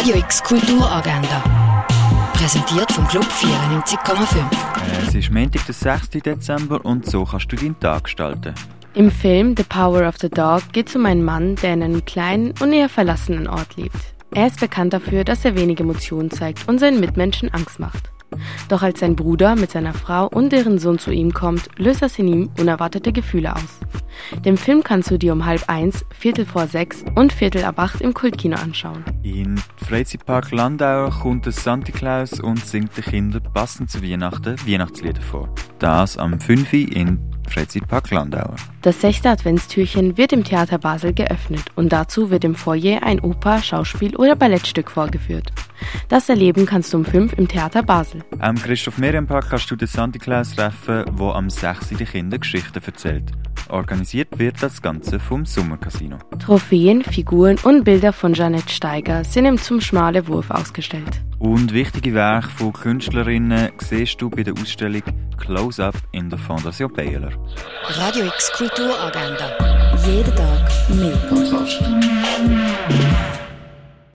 Radio X Kulturagenda. Präsentiert vom Club 94,5. Es ist Montag, der 6. Dezember und so kannst du deinen Tag gestalten. Im Film The Power of the Dog geht es um einen Mann, der in einem kleinen und eher verlassenen Ort lebt. Er ist bekannt dafür, dass er wenig Emotionen zeigt und seinen Mitmenschen Angst macht. Doch als sein Bruder mit seiner Frau und deren Sohn zu ihm kommt, löst das in ihm unerwartete Gefühle aus. Den Film kannst du dir um halb eins, Viertel vor sechs und Viertel ab acht im Kultkino anschauen. In Freizeitpark Landau kommt der Santa Claus und singt den Kindern passend zu Weihnachten Weihnachtslieder vor. Das am 5. Uhr in Freizeitpark Landauer. Das sechste Adventstürchen wird im Theater Basel geöffnet und dazu wird im Foyer ein Oper, Schauspiel oder Ballettstück vorgeführt. Das Erleben kannst du um 5 im Theater Basel. Am Christoph Merienpark kannst du den Santa Claus treffen, wo am 6. den Kindern Geschichten erzählt. Organisiert wird das Ganze vom Sommercasino. Trophäen, Figuren und Bilder von Janette Steiger sind im Zum Schmale Wurf ausgestellt. Und wichtige Werke von Künstlerinnen siehst du bei der Ausstellung Close-Up in der Fondation Baylor. Radio X Kulturagenda. Jeden Tag mehr. Kontrast.